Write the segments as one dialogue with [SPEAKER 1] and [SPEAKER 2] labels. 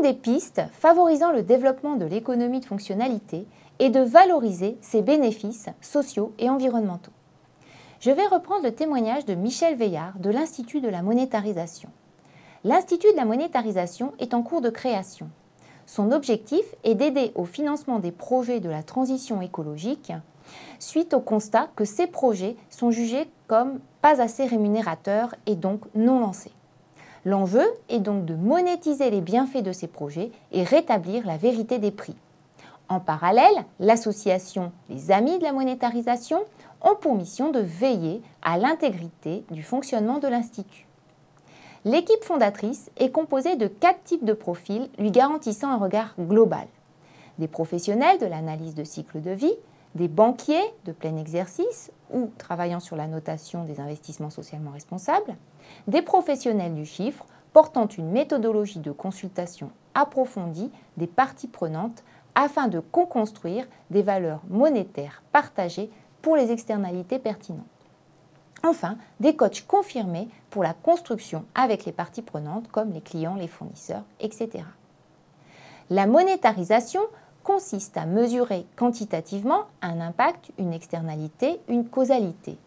[SPEAKER 1] des pistes favorisant le développement de l'économie de fonctionnalité et de valoriser ses bénéfices sociaux et environnementaux. Je vais reprendre le témoignage de Michel Veillard de l'Institut de la monétarisation. L'Institut de la monétarisation est en cours de création. Son objectif est d'aider au financement des projets de la transition écologique suite au constat que ces projets sont jugés comme pas assez rémunérateurs et donc non lancés. L'enjeu est donc de monétiser les bienfaits de ces projets et rétablir la vérité des prix. En parallèle, l'association Les Amis de la monétarisation ont pour mission de veiller à l'intégrité du fonctionnement de l'Institut. L'équipe fondatrice est composée de quatre types de profils lui garantissant un regard global. Des professionnels de l'analyse de cycle de vie, des banquiers de plein exercice ou travaillant sur la notation des investissements socialement responsables, des professionnels du chiffre portant une méthodologie de consultation approfondie des parties prenantes afin de co-construire des valeurs monétaires partagées pour les externalités pertinentes. Enfin, des coachs confirmés pour la construction avec les parties prenantes comme les clients, les fournisseurs, etc. La monétarisation consiste à mesurer quantitativement un impact, une externalité, une causalité.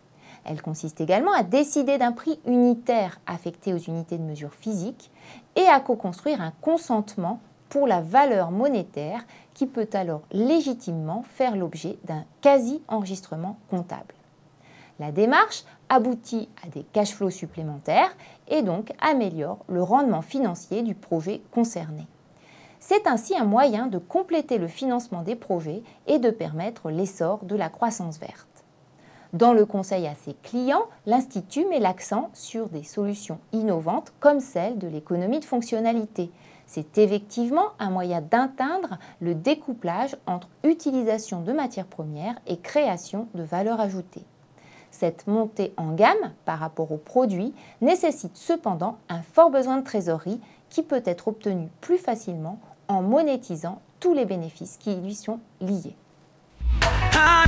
[SPEAKER 1] Elle consiste également à décider d'un prix unitaire affecté aux unités de mesure physique et à co-construire un consentement pour la valeur monétaire qui peut alors légitimement faire l'objet d'un quasi-enregistrement comptable. La démarche aboutit à des cash flows supplémentaires et donc améliore le rendement financier du projet concerné. C'est ainsi un moyen de compléter le financement des projets et de permettre l'essor de la croissance verte. Dans le conseil à ses clients, l'Institut met l'accent sur des solutions innovantes comme celle de l'économie de fonctionnalité. C'est effectivement un moyen d'atteindre le découplage entre utilisation de matières premières et création de valeur ajoutée. Cette montée en gamme par rapport aux produits nécessite cependant un fort besoin de trésorerie qui peut être obtenu plus facilement en monétisant tous les bénéfices qui lui sont liés. Ah